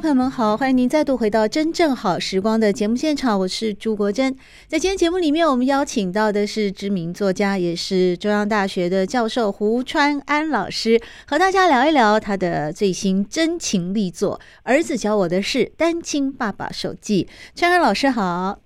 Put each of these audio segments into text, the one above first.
朋友们好，欢迎您再度回到《真正好时光》的节目现场，我是朱国珍。在今天节目里面，我们邀请到的是知名作家，也是中央大学的教授胡川安老师，和大家聊一聊他的最新真情力作《儿子教我的事：单亲爸爸手记》。川安老师好，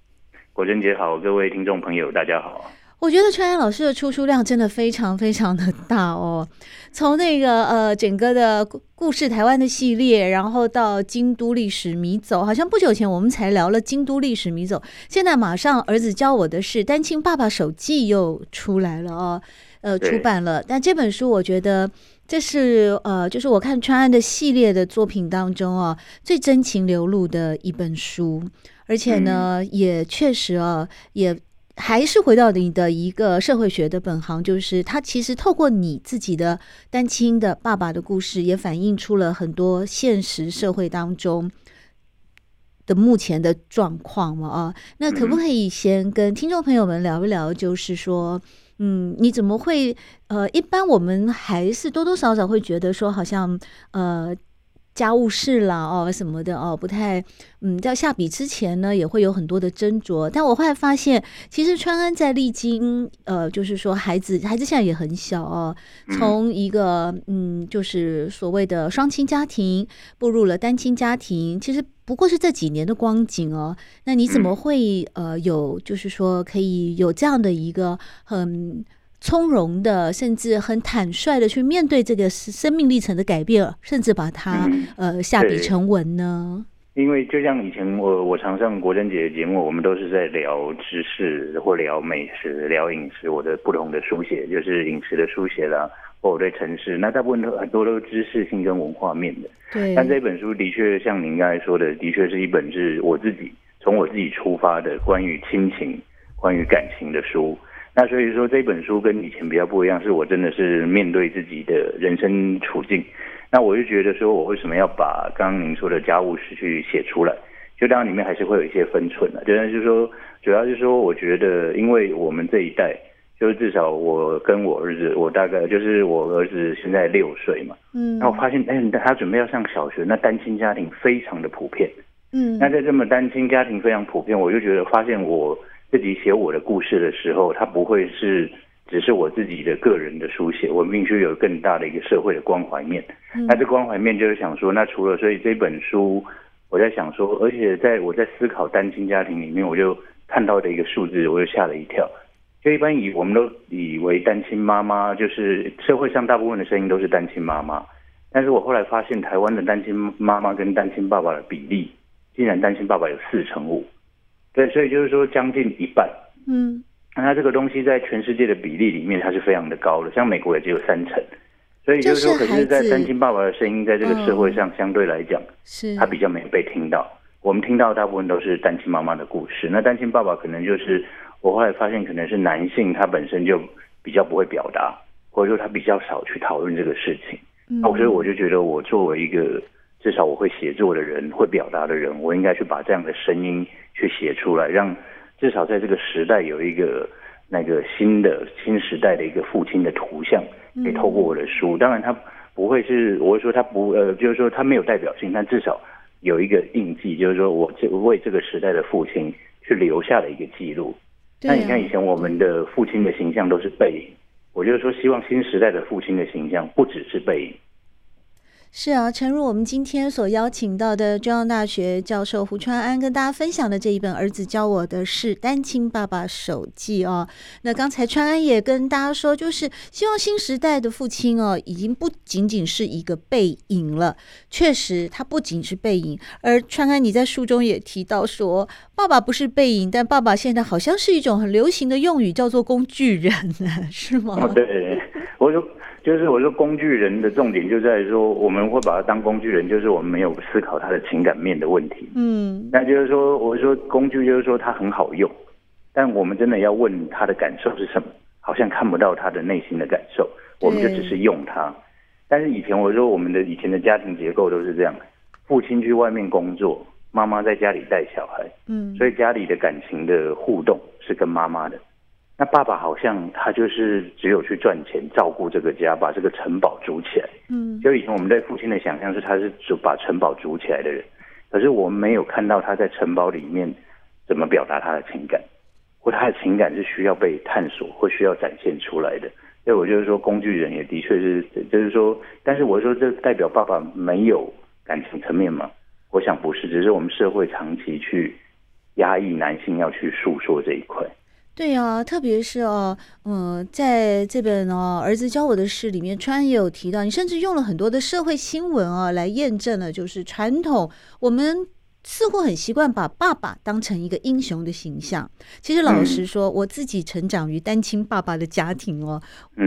国珍姐好，各位听众朋友大家好。我觉得川安老师的出书量真的非常非常的大哦，从那个呃整个的故事台湾的系列，然后到京都历史迷走，好像不久前我们才聊了京都历史迷走，现在马上儿子教我的是，单亲爸爸手记又出来了哦，呃出版了。但这本书我觉得这是呃就是我看川安的系列的作品当中啊最真情流露的一本书，而且呢、嗯、也确实啊也。还是回到你的一个社会学的本行，就是他其实透过你自己的单亲的爸爸的故事，也反映出了很多现实社会当中的目前的状况嘛啊。那可不可以先跟听众朋友们聊一聊，就是说，嗯，你怎么会呃，一般我们还是多多少少会觉得说，好像呃。家务事啦，哦什么的哦，不太嗯，在下笔之前呢，也会有很多的斟酌。但我后来发现，其实川安在历经呃，就是说孩子，孩子现在也很小哦，从一个嗯，就是所谓的双亲家庭步入了单亲家庭，其实不过是这几年的光景哦。那你怎么会呃有，就是说可以有这样的一个很。从容的，甚至很坦率的去面对这个生命历程的改变，甚至把它、嗯、呃下笔成文呢？因为就像以前我我常上国珍姐的节目，我们都是在聊知识或聊美食、聊饮食，我的不同的书写就是饮食的书写啦，或我对城市，那大部分都很多都是知识性跟文化面的。对，但这本书的确像您刚才说的，的确是一本是我自己从我自己出发的关于亲情、关于感情的书。那所以说这本书跟以前比较不一样，是我真的是面对自己的人生处境。那我就觉得说，我为什么要把刚刚您说的家务事去写出来？就当然里面还是会有一些分寸的，就是说，主要就是说，我觉得，因为我们这一代，就是至少我跟我儿子，我大概就是我儿子现在六岁嘛，嗯，那我发现，哎，他准备要上小学，那单亲家庭非常的普遍，嗯，那在这么单亲家庭非常普遍，我就觉得发现我。自己写我的故事的时候，它不会是只是我自己的个人的书写，我必须有更大的一个社会的关怀面。嗯、那这关怀面就是想说，那除了所以这本书，我在想说，而且在我在思考单亲家庭里面，我就看到的一个数字，我就吓了一跳。就一般以我们都以为单亲妈妈就是社会上大部分的声音都是单亲妈妈，但是我后来发现，台湾的单亲妈妈跟单亲爸爸的比例，竟然单亲爸爸有四成五。对，所以就是说将近一半，嗯，那它这个东西在全世界的比例里面，它是非常的高的，像美国也只有三成，所以就是说，可是，在单亲爸爸的声音在这个社会上相对来讲，是他比较没被听到。我们听到大部分都是单亲妈妈的故事，那单亲爸爸可能就是我后来发现，可能是男性他本身就比较不会表达，或者说他比较少去讨论这个事情。那所以我就觉得，我作为一个至少我会写作的人，会表达的人，我应该去把这样的声音。去写出来，让至少在这个时代有一个那个新的新时代的一个父亲的图像，可以透过我的书。当然，他不会是我会说他不呃，就是说他没有代表性，但至少有一个印记，就是说我这为这个时代的父亲去留下了一个记录。那你看以前我们的父亲的形象都是背影，我就是说希望新时代的父亲的形象不只是背影。是啊，诚如我们今天所邀请到的中央大学教授胡川安跟大家分享的这一本《儿子教我的是：单亲爸爸手记》哦。那刚才川安也跟大家说，就是希望新时代的父亲哦，已经不仅仅是一个背影了。确实，他不仅是背影。而川安你在书中也提到说，爸爸不是背影，但爸爸现在好像是一种很流行的用语，叫做工具人，呢 是吗？对，我说。就是我说工具人的重点就在于说，我们会把他当工具人，就是我们没有思考他的情感面的问题。嗯，那就是说，我说工具就是说他很好用，但我们真的要问他的感受是什么？好像看不到他的内心的感受，我们就只是用他。但是以前我说我们的以前的家庭结构都是这样，父亲去外面工作，妈妈在家里带小孩。嗯，所以家里的感情的互动是跟妈妈的。那爸爸好像他就是只有去赚钱，照顾这个家，把这个城堡筑起来。嗯，就以前我们对父亲的想象是他是只把城堡筑起来的人，可是我们没有看到他在城堡里面怎么表达他的情感，或他的情感是需要被探索或需要展现出来的。所以我就是说，工具人也的确是，就是说，但是我说这代表爸爸没有感情层面吗？我想不是，只是我们社会长期去压抑男性要去诉说这一块。对呀，特别是哦，嗯，在这本哦，儿子教我的事里面，川也有提到，你甚至用了很多的社会新闻啊，来验证了，就是传统我们。似乎很习惯把爸爸当成一个英雄的形象。其实老实说，我自己成长于单亲爸爸的家庭哦，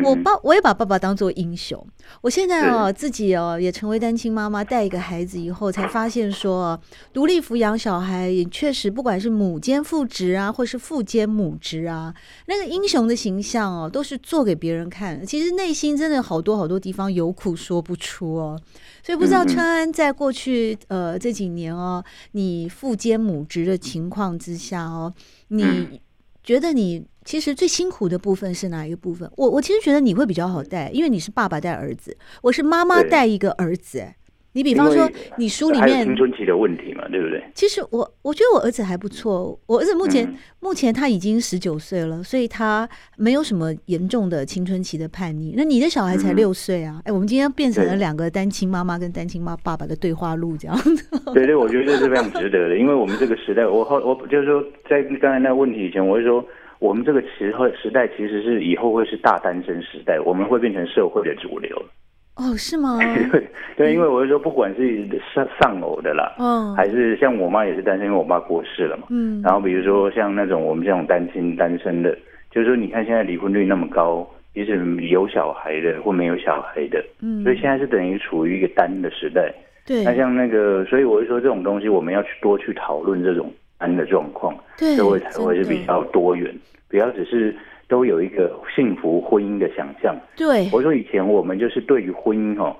我爸我也把爸爸当做英雄。我现在哦自己哦也成为单亲妈妈，带一个孩子以后，才发现说独立抚养小孩也确实，不管是母兼父职啊，或是父兼母职啊，那个英雄的形象哦，都是做给别人看。其实内心真的好多好多地方有苦说不出哦。所以不知道川安在过去呃这几年哦，你父兼母职的情况之下哦，你觉得你其实最辛苦的部分是哪一个部分？我我其实觉得你会比较好带，因为你是爸爸带儿子，我是妈妈带一个儿子。你比方说，你书里面青春期的问题嘛，对不对？其实我我觉得我儿子还不错，我儿子目前、嗯、目前他已经十九岁了，所以他没有什么严重的青春期的叛逆。那你的小孩才六岁啊？哎、嗯，我们今天变成了两个单亲妈妈跟单亲妈爸爸的对话录，这样子。对对，我觉得这是非常值得的，因为我们这个时代，我后我就是说，在刚才那个问题以前，我会说，我们这个时时代其实是以后会是大单身时代，我们会变成社会的主流。哦，是吗？对对，因为我是说，不管是丧丧偶的啦，嗯，还是像我妈也是单身，因为我爸过世了嘛，嗯，然后比如说像那种我们这种单亲单身的，就是说你看现在离婚率那么高，即使有小孩的或没有小孩的，嗯，所以现在是等于处于一个单的时代，对，那像那个，所以我是说这种东西我们要去多去讨论这种单的状况，对，社会才会是比较多元，不要只是。都有一个幸福婚姻的想象。对，我说以前我们就是对于婚姻哦，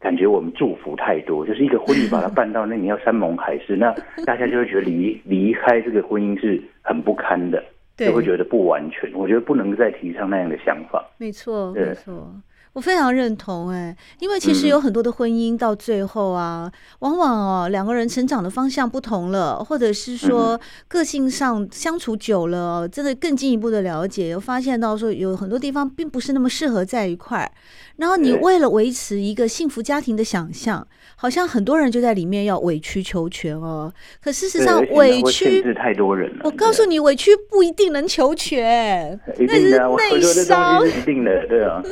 感觉我们祝福太多，就是一个婚礼把它办到那你要山盟海誓，那大家就会觉得离离开这个婚姻是很不堪的，就会觉得不完全。我觉得不能再提倡那样的想法。没错，没错。我非常认同哎，因为其实有很多的婚姻到最后啊，往往哦两个人成长的方向不同了，或者是说个性上相处久了，真的更进一步的了解，又发现到说有很多地方并不是那么适合在一块儿。然后你为了维持一个幸福家庭的想象，好像很多人就在里面要委曲求全哦。可事实上委屈太多人了。我告诉你，委屈不一定能求全，那是内伤。一定的，对啊。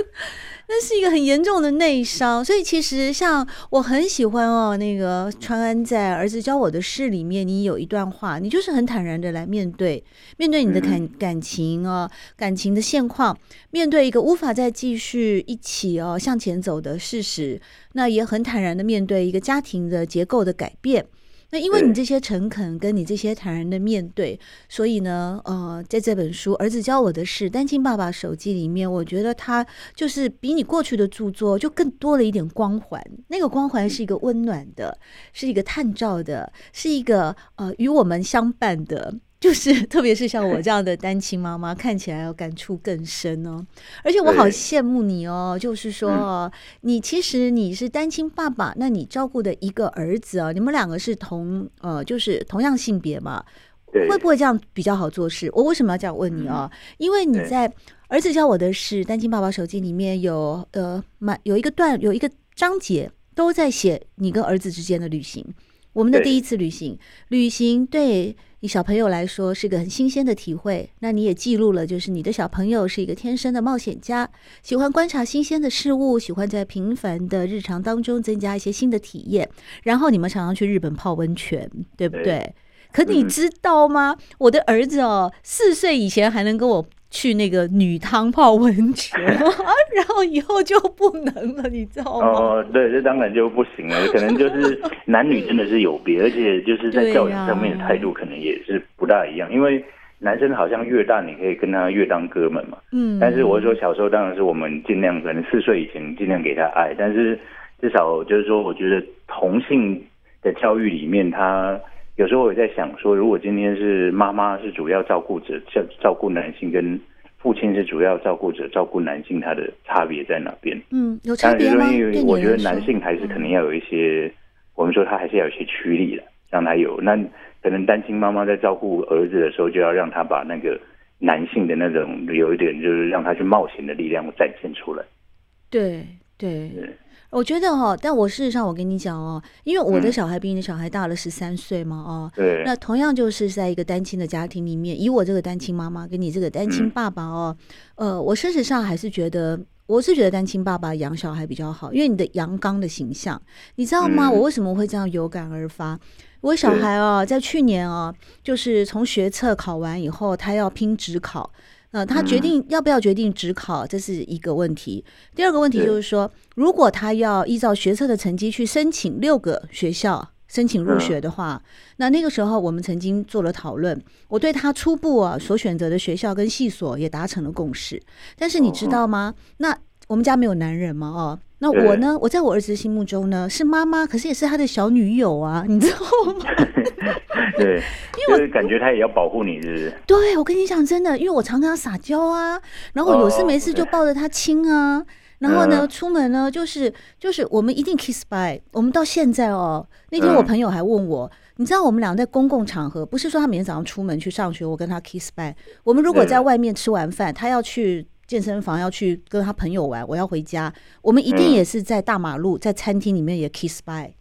那是一个很严重的内伤，所以其实像我很喜欢哦，那个川安在儿子教我的事里面，你有一段话，你就是很坦然的来面对，面对你的感感情哦，感情的现况，面对一个无法再继续一起哦向前走的事实，那也很坦然的面对一个家庭的结构的改变。那因为你这些诚恳，跟你这些坦然的面对，所以呢，呃，在这本书《儿子教我的事：单亲爸爸手记》里面，我觉得他就是比你过去的著作就更多了一点光环。那个光环是一个温暖的，是一个探照的，是一个呃与我们相伴的。就是，特别是像我这样的单亲妈妈，看起来要感触更深哦。而且我好羡慕你哦，就是说，你其实你是单亲爸爸，那你照顾的一个儿子啊，你们两个是同呃，就是同样性别嘛，会不会这样比较好做事？我为什么要这样问你啊？因为你在《儿子教我的是：单亲爸爸手机》里面有呃，满有一个段有一个章节。都在写你跟儿子之间的旅行。我们的第一次旅行，旅行对你小朋友来说是个很新鲜的体会。那你也记录了，就是你的小朋友是一个天生的冒险家，喜欢观察新鲜的事物，喜欢在平凡的日常当中增加一些新的体验。然后你们常常去日本泡温泉，对不对？可你知道吗？我的儿子哦，四岁以前还能跟我。去那个女汤泡温泉，然后以后就不能了，你知道吗？哦，对，这当然就不行了。可能就是男女真的是有别，而且就是在教养上面的态度可能也是不大一样。因为男生好像越大，你可以跟他越当哥们嘛。嗯。但是我说小时候当然是我们尽量，可能四岁以前尽量给他爱，但是至少就是说，我觉得同性的教育里面，他。有时候我也在想说，如果今天是妈妈是主要照顾者，照照顾男性，跟父亲是主要照顾者，照顾男性，他的差别在哪边？嗯，有差别吗？因为我觉得男性还是肯定要有一些，嗯、我们说他还是要有一些驱力的，让他有。那可能单亲妈妈在照顾儿子的时候，就要让他把那个男性的那种有一点，就是让他去冒险的力量展现出来。对对。对我觉得哈，但我事实上我跟你讲哦，因为我的小孩比你的小孩大了十三岁嘛，哦，对，那同样就是在一个单亲的家庭里面，以我这个单亲妈妈跟你这个单亲爸爸哦，呃，我事实上还是觉得，我是觉得单亲爸爸养小孩比较好，因为你的阳刚的形象，你知道吗？我为什么会这样有感而发？我小孩哦，在去年哦，就是从学测考完以后，他要拼职考。呃，他决定要不要决定只考，这是一个问题。第二个问题就是说，如果他要依照学测的成绩去申请六个学校申请入学的话，那那个时候我们曾经做了讨论，我对他初步啊所选择的学校跟系所也达成了共识。但是你知道吗？那我们家没有男人嘛，哦。那我呢？我在我儿子心目中呢是妈妈，可是也是他的小女友啊，你知道吗？对，因为我感觉他也要保护你，是不是？对，我跟你讲真的，因为我常跟他撒娇啊，然后有事没事就抱着他亲啊，哦、然后呢，出门呢就是就是我们一定 kiss bye。我们到现在哦，那天我朋友还问我，嗯、你知道我们俩在公共场合，不是说他每天早上出门去上学，我跟他 kiss bye。我们如果在外面吃完饭，他要去。健身房要去跟他朋友玩，我要回家，我们一定也是在大马路，在餐厅里面也 kiss bye，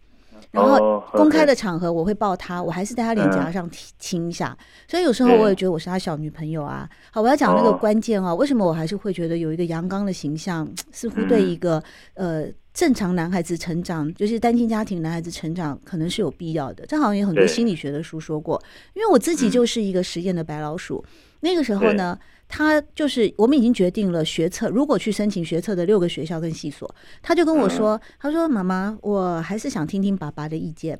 然后公开的场合我会抱他，我还是在他脸颊上亲一下，所以有时候我也觉得我是他小女朋友啊。好，我要讲那个关键啊，为什么我还是会觉得有一个阳刚的形象，似乎对一个呃正常男孩子成长，就是单亲家庭男孩子成长可能是有必要的。这好像有很多心理学的书说过，因为我自己就是一个实验的白老鼠，那个时候呢。他就是我们已经决定了学测，如果去申请学测的六个学校跟系所，他就跟我说：“他说妈妈，我还是想听听爸爸的意见。”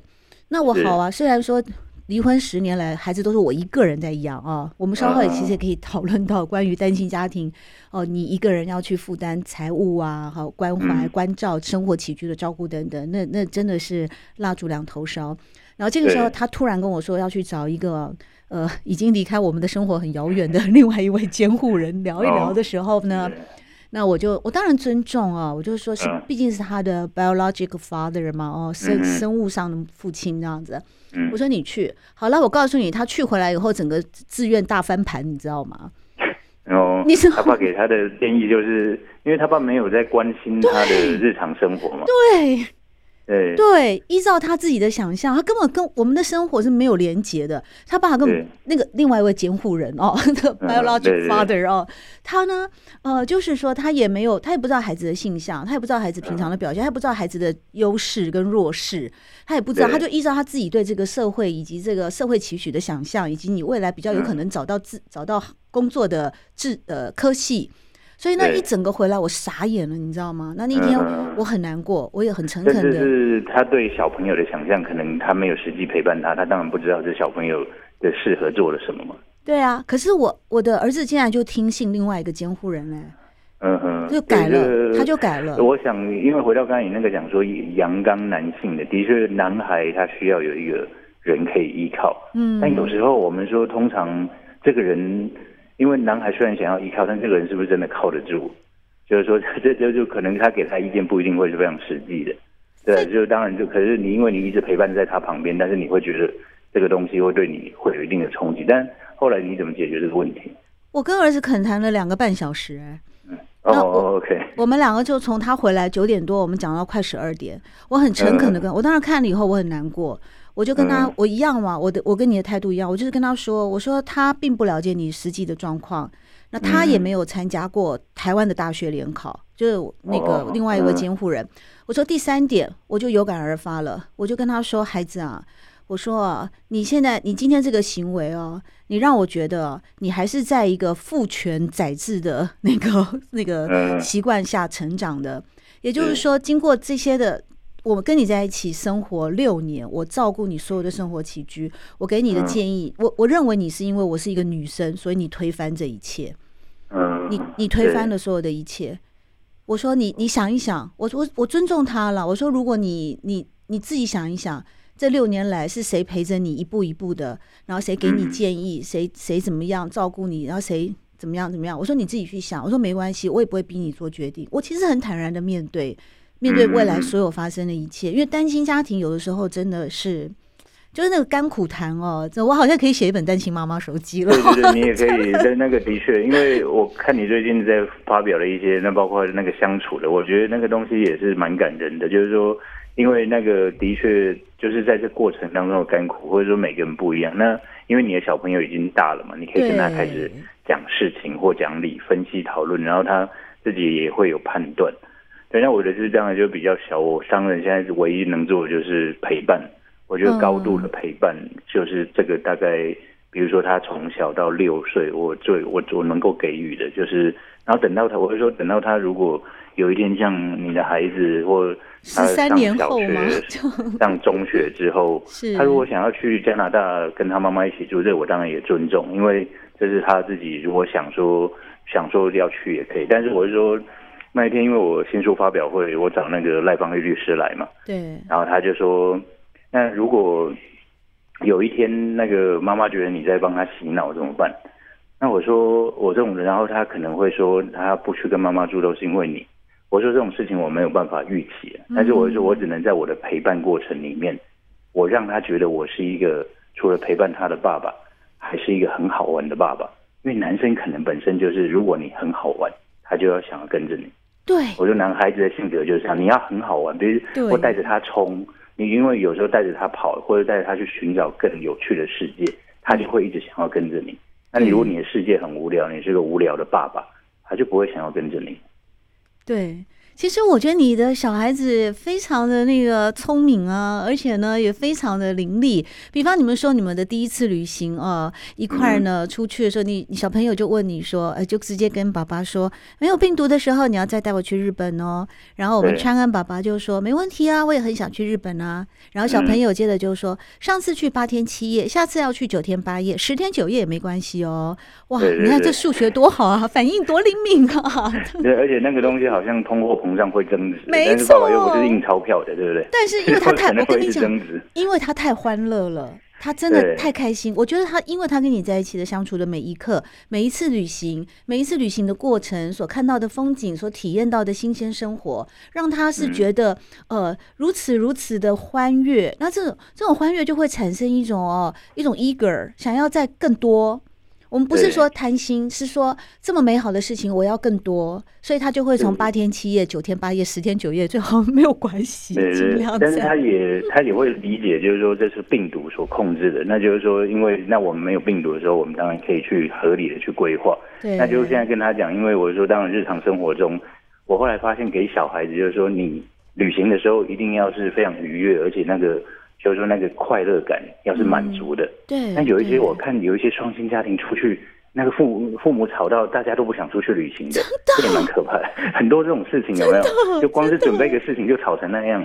那我好啊，虽然说离婚十年来孩子都是我一个人在养啊，我们稍后也其实也可以讨论到关于单亲家庭哦，你一个人要去负担财务啊，好关怀关照生活起居的照顾等等，那那真的是蜡烛两头烧。然后这个时候他突然跟我说要去找一个。呃，已经离开我们的生活很遥远的 另外一位监护人聊一聊的时候呢，那我就我当然尊重啊，我就说是毕竟是他的 biological father 嘛，哦，生生物上的父亲这样子。我说你去好了，我告诉你，他去回来以后，整个自愿大翻盘，你知道吗？哦，你说他爸给他的建议就是，因为他爸没有在关心他的日常生活嘛。对。对，对，依照他自己的想象，他根本跟我们的生活是没有连结的。他爸跟那个另外一位监护人哦，那个 biological father 哦，他呢，呃，就是说他也没有，他也不知道孩子的性向，他也不知道孩子平常的表现，他也不知道孩子的优势跟弱势，他也不知道，他就依照他自己对这个社会以及这个社会期许的想象，以及你未来比较有可能找到自找到工作的志呃科系。所以那一整个回来，我傻眼了，你知道吗？那那天我很难过，我也很诚恳的。是他对小朋友的想象，可能他没有实际陪伴他，他当然不知道这小朋友的适合做了什么嘛。对啊，可是我我的儿子竟然就听信另外一个监护人嘞，嗯哼，就改了，他就改了。我想，因为回到刚才你那个讲说阳刚男性的，的确，男孩他需要有一个人可以依靠，嗯，但有时候我们说，通常这个人。因为男孩虽然想要依靠，但这个人是不是真的靠得住？就是说，这这就可能他给他意见不一定会是非常实际的。对，就当然就可是你，因为你一直陪伴在他旁边，但是你会觉得这个东西会对你会有一定的冲击。但后来你怎么解决这个问题？我跟儿子恳谈了两个半小时，哎，那我 OK，我们两个就从他回来九点多，我们讲到快十二点。我很诚恳的跟我当时看了以后，我很难过。我就跟他我一样嘛，我的我跟你的态度一样，我就是跟他说，我说他并不了解你实际的状况，那他也没有参加过台湾的大学联考，就是那个另外一位监护人。我说第三点，我就有感而发了，我就跟他说，孩子啊。我说啊，你现在你今天这个行为哦，你让我觉得你还是在一个父权宰制的 那个那个习惯下成长的。也就是说，经过这些的，我跟你在一起生活六年，我照顾你所有的生活起居，我给你的建议，我我认为你是因为我是一个女生，所以你推翻这一切。你你推翻了所有的一切。我说你你想一想，我我我尊重他了。我说如果你你你自己想一想。这六年来是谁陪着你一步一步的？然后谁给你建议？谁谁怎么样照顾你？然后谁怎么样怎么样？我说你自己去想。我说没关系，我也不会逼你做决定。我其实很坦然的面对面对未来所有发生的一切，因为单亲家庭有的时候真的是就是那个甘苦谈哦。这我好像可以写一本单亲妈妈手机了。对对对，你也可以。在那个的确，因为我看你最近在发表了一些，那包括那个相处的，我觉得那个东西也是蛮感人的，就是说。因为那个的确就是在这过程当中的甘苦，或者说每个人不一样。那因为你的小朋友已经大了嘛，你可以跟他开始讲事情或讲理、分析、讨论，然后他自己也会有判断。对，那我的是这样，就比较小。我商人现在唯一能做的就是陪伴。我觉得高度的陪伴就是这个大概，比如说他从小到六岁，我最我我能够给予的就是，然后等到他，我会说等到他如果。有一天，像你的孩子或他上小学、上中学之后，他如果想要去加拿大跟他妈妈一起住，这我当然也尊重，因为这是他自己如果想说想说要去也可以。但是我是说，那一天因为我新书发表会，我找那个赖芳玉律师来嘛，对，然后他就说，那如果有一天那个妈妈觉得你在帮她洗脑怎么办？那我说我这种人，然后他可能会说，他不去跟妈妈住都是因为你。我说这种事情我没有办法预期，但是我说我只能在我的陪伴过程里面，我让他觉得我是一个除了陪伴他的爸爸，还是一个很好玩的爸爸。因为男生可能本身就是，如果你很好玩，他就要想要跟着你。对，我说男孩子的性格就是这样，你要很好玩，比如我带着他冲，你因为有时候带着他跑，或者带着他去寻找更有趣的世界，他就会一直想要跟着你。那你如果你的世界很无聊，你是个无聊的爸爸，他就不会想要跟着你。对，其实我觉得你的小孩子非常的那个聪明啊，而且呢也非常的伶俐。比方你们说你们的第一次旅行啊，一块儿呢出去的时候，你你小朋友就问你说，呃，就直接跟爸爸说，没有病毒的时候，你要再带我去日本哦。然后我们川安爸爸就说，没问题啊，我也很想去日本啊。然后小朋友接着就说，上次去八天七夜，下次要去九天八夜，十天九夜也没关系哦。哇，你看这数学多好啊，反应多灵敏啊。对，而且那个东西好像通货膨胀会增值，没错，但是爸爸又不是印钞票的，对不对？但是因为他 太，我跟你讲，因为他太欢乐了，他真的太开心。我觉得他，因为他跟你在一起的相处的每一刻，每一次旅行，每一次旅行的过程，所看到的风景，所体验到的新鲜生活，让他是觉得、嗯、呃如此如此的欢悦。那这种这种欢悦就会产生一种哦一种 eager，想要再更多。我们不是说贪心，是说这么美好的事情我要更多，所以他就会从八天七夜、九天八夜、十天九夜，最好没有关系。但是他也他也会理解，就是说这是病毒所控制的，那就是说，因为那我们没有病毒的时候，我们当然可以去合理的去规划。对，那就是现在跟他讲，因为我说，当然日常生活中，我后来发现给小孩子就是说，你旅行的时候一定要是非常愉悦，而且那个。就是说那个快乐感要是满足的，嗯、对。那有一些我看有一些双亲家庭出去，那个父母父母吵到大家都不想出去旅行的，这也蛮可怕的。很多这种事情有没有？就光是准备一个事情就吵成那样。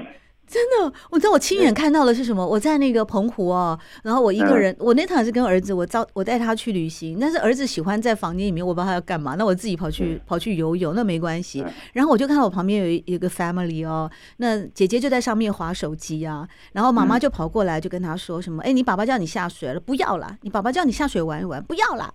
真的，我知道我亲眼看到的是什么？我在那个澎湖哦，然后我一个人，我那趟是跟儿子，我招我带他去旅行，但是儿子喜欢在房间里面，我不知道他要干嘛，那我自己跑去跑去游泳，那没关系。然后我就看到我旁边有一一个 family 哦，那姐姐就在上面划手机啊，然后妈妈就跑过来就跟他说什么：“哎，你爸爸叫你下水了，不要啦，你爸爸叫你下水玩一玩，不要啦。”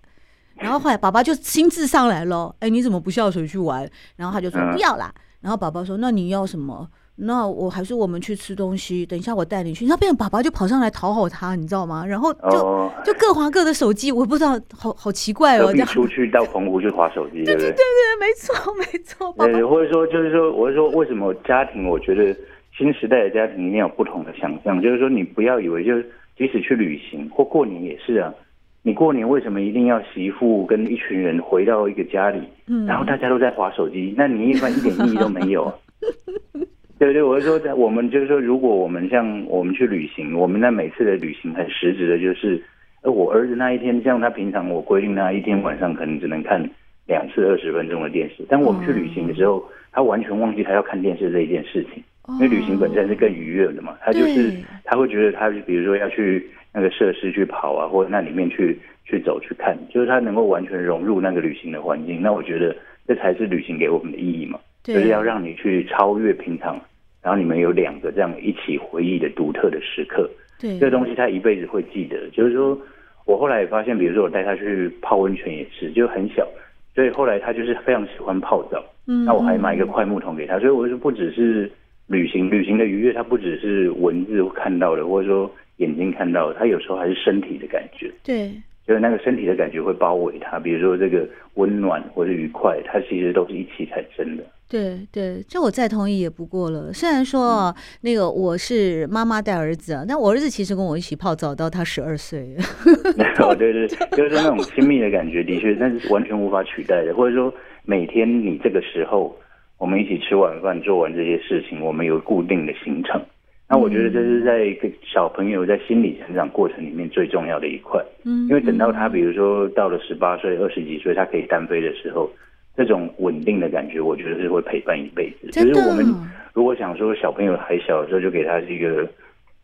然后后来爸爸就亲自上来了，哎，你怎么不下水去玩？然后他就说不要啦。然后宝宝说：“那你要什么？”那我还是我们去吃东西，等一下我带你去。那变成爸爸就跑上来讨好他，你知道吗？然后就、哦、就各划各的手机，我不知道，好好奇怪哦。你出去到澎湖去划手机，对不对？对对对，没错 没错。对，或者说就是说，我是说，为什么家庭？我觉得新时代的家庭一定有不同的想象。就是说，你不要以为，就是即使去旅行或过年也是啊。你过年为什么一定要媳妇跟一群人回到一个家里，嗯、然后大家都在划手机？那你一般一点意义都没有啊。对对，我是说，在我们就是说，如果我们像我们去旅行，我们那每次的旅行很实质的，就是，呃，我儿子那一天，像他平常我规定他一天晚上可能只能看两次二十分钟的电视，但我们去旅行的时候，他完全忘记他要看电视这一件事情，因为旅行本身是更愉悦的嘛，他就是他会觉得他比如说要去那个设施去跑啊，或者那里面去去走去看，就是他能够完全融入那个旅行的环境，那我觉得这才是旅行给我们的意义嘛。就是要让你去超越平常，然后你们有两个这样一起回忆的独特的时刻。对，这个东西他一辈子会记得。就是说我后来也发现，比如说我带他去泡温泉也是，就很小，所以后来他就是非常喜欢泡澡。嗯，那我还买一个快木桶给他，所以我就不只是旅行，旅行的愉悦，他不只是文字看到的，或者说眼睛看到的，他有时候还是身体的感觉。对。就是那个身体的感觉会包围他，比如说这个温暖或者愉快，它其实都是一起产生的。对对，这我再同意也不过了。虽然说、嗯、那个我是妈妈带儿子啊，但我儿子其实跟我一起泡澡到他十二岁。对对，就是那种亲密的感觉，的确，但是完全无法取代的。或者说，每天你这个时候，我们一起吃晚饭，做完这些事情，我们有固定的行程。那我觉得这是在一个小朋友在心理成长过程里面最重要的一块，嗯，因为等到他比如说到了十八岁、二十几岁，他可以单飞的时候，这种稳定的感觉，我觉得是会陪伴一辈子。就是我们如果想说小朋友还小的时候就给他是一个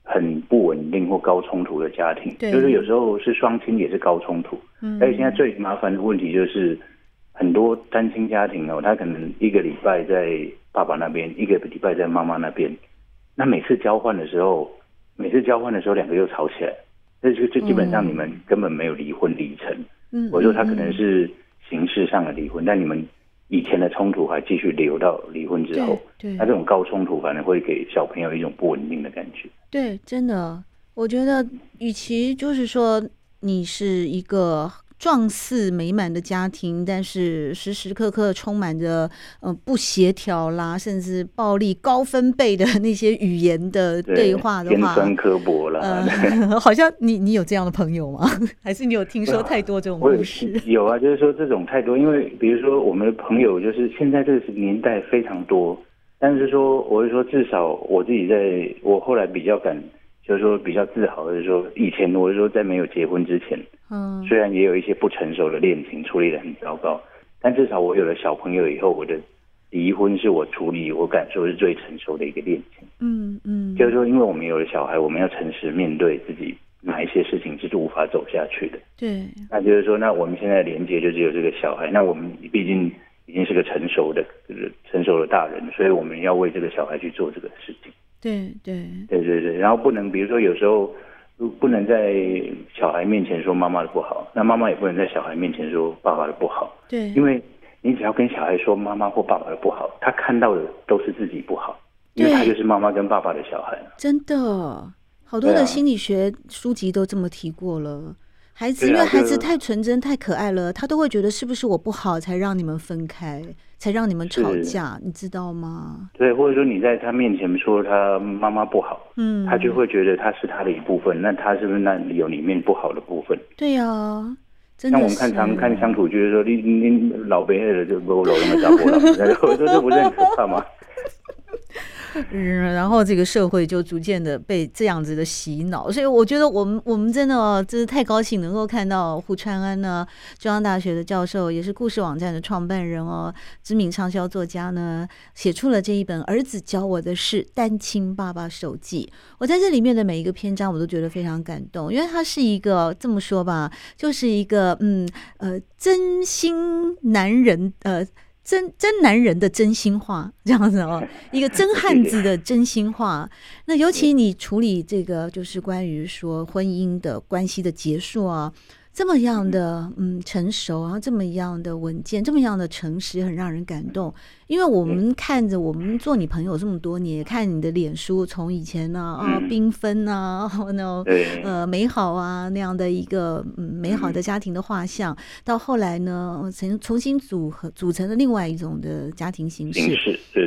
很不稳定或高冲突的家庭，就是有时候是双亲也是高冲突，嗯，而且现在最麻烦的问题就是很多单亲家庭哦，他可能一个礼拜在爸爸那边，一个礼拜在妈妈那边。那每次交换的时候，每次交换的时候，两个又吵起来，那就就基本上你们根本没有离婚离成。嗯，我说他可能是形式上的离婚，嗯，但你们以前的冲突还继续留到离婚之后。对，那这种高冲突反而会给小朋友一种不稳定的感觉。对，真的，我觉得与其就是说你是一个。状似美满的家庭，但是时时刻刻充满着呃不协调啦，甚至暴力高分贝的那些语言的对话的话，尖酸刻薄了。呃，好像你你有这样的朋友吗？还是你有听说太多这种故事？有啊，就是说这种太多，因为比如说我们的朋友，就是现在这个年代非常多，但是说我是说，至少我自己在我后来比较敢。就是说比较自豪的是说，以前我是说在没有结婚之前，嗯，虽然也有一些不成熟的恋情处理的很糟糕，但至少我有了小朋友以后，我的离婚是我处理我感受是最成熟的一个恋情。嗯嗯，就是说因为我们有了小孩，我们要诚实面对自己哪一些事情是无法走下去的。对，那就是说，那我们现在连接就只有这个小孩，那我们毕竟已经是个成熟的、就是成熟的大人，所以我们要为这个小孩去做这个事情。对对对对对，然后不能，比如说有时候不能在小孩面前说妈妈的不好，那妈妈也不能在小孩面前说爸爸的不好。对，因为你只要跟小孩说妈妈或爸爸的不好，他看到的都是自己不好，因为他就是妈妈跟爸爸的小孩。真的，好多的心理学书籍都这么提过了。孩子，因为孩子太纯真、太可爱了，他都会觉得是不是我不好才让你们分开，才让你们吵架，你知道吗？对，或者说你在他面前说他妈妈不好，嗯，他就会觉得他是他的一部分，那他是不是那里有里面不好的部分？对呀。那我们看常看相处就是说，你你老辈的就不老那么糟糕了，我说这不是很可怕吗？嗯，然后这个社会就逐渐的被这样子的洗脑，所以我觉得我们我们真的哦，真是太高兴能够看到胡川安呢，中央大学的教授，也是故事网站的创办人哦，知名畅销作家呢，写出了这一本《儿子教我的事：单亲爸爸手记》。我在这里面的每一个篇章，我都觉得非常感动，因为他是一个这么说吧，就是一个嗯呃真心男人呃。真真男人的真心话，这样子哦，一个真汉子的真心话。那尤其你处理这个，就是关于说婚姻的关系的结束啊，这么样的嗯成熟，然后这么样的稳健，这么样的诚实，很让人感动。因为我们看着我们做你朋友这么多年，看你的脸书，从以前呢啊缤纷啊，然后呢呃美好啊那样的一个嗯美好的家庭的画像，到后来呢重重新组合组成了另外一种的家庭形式。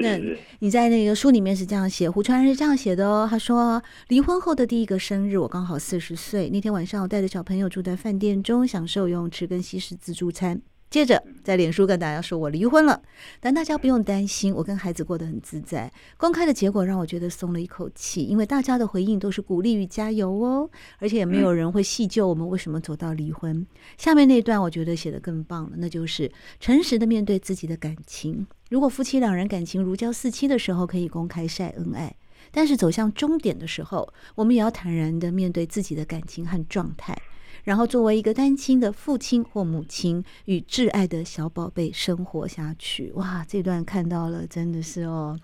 那你在那个书里面是这样写，胡川是这样写的哦。他说离婚后的第一个生日，我刚好四十岁，那天晚上我带着小朋友住在饭店中，享受游泳池跟西式自助餐。接着在脸书跟大家说我离婚了，但大家不用担心，我跟孩子过得很自在。公开的结果让我觉得松了一口气，因为大家的回应都是鼓励与加油哦，而且也没有人会细究我们为什么走到离婚。下面那段我觉得写得更棒了，那就是诚实的面对自己的感情。如果夫妻两人感情如胶似漆的时候，可以公开晒恩爱，但是走向终点的时候，我们也要坦然的面对自己的感情和状态。然后作为一个单亲的父亲或母亲，与挚爱的小宝贝生活下去。哇，这段看到了，真的是哦，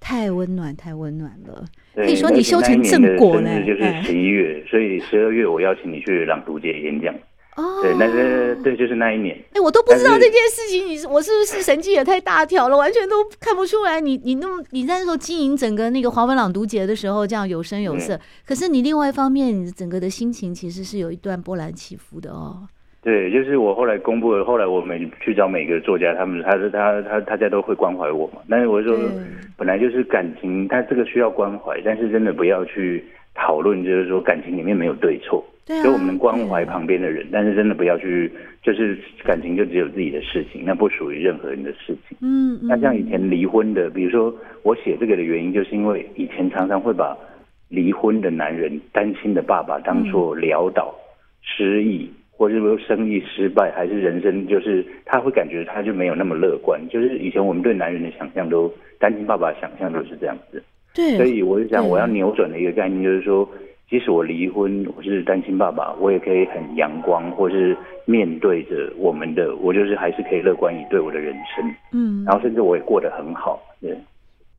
太温暖，太温暖了。可以说你修成正果呢。就是十一月，哎、所以十二月我邀请你去朗读节演讲。哦，对，那是对，就是那一年。哎，我都不知道这件事情，你是我是不是神经也太大条了，完全都看不出来你。你你那么你在那时候经营整个那个华文朗读节的时候，这样有声有色。嗯、可是你另外一方面，你整个的心情其实是有一段波澜起伏的哦。对，就是我后来公布了，后来我们去找每个作家，他们他是他他大家都会关怀我嘛。但是我说，本来就是感情，他这个需要关怀，但是真的不要去讨论，就是说感情里面没有对错。所以我们能关怀旁边的人，但是真的不要去，就是感情就只有自己的事情，那不属于任何人的事情。嗯，那像以前离婚的，比如说我写这个的原因，就是因为以前常常会把离婚的男人、单亲的爸爸当作潦倒、失意，或者说生意失败，还是人生就是他会感觉他就没有那么乐观。就是以前我们对男人的想象都，单亲爸爸想象都是这样子。对，所以我就想我要扭转的一个概念，就是说。即使我离婚，我是单亲爸爸，我也可以很阳光，或是面对着我们的，我就是还是可以乐观以对我的人生，嗯，然后甚至我也过得很好，对，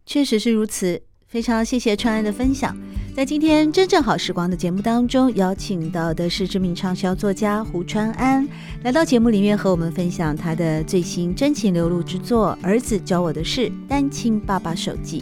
确实是如此。非常谢谢川安的分享。在今天真正好时光的节目当中，邀请到的是知名畅销作家胡川安，来到节目里面和我们分享他的最新真情流露之作《儿子教我的事：单亲爸爸手记》。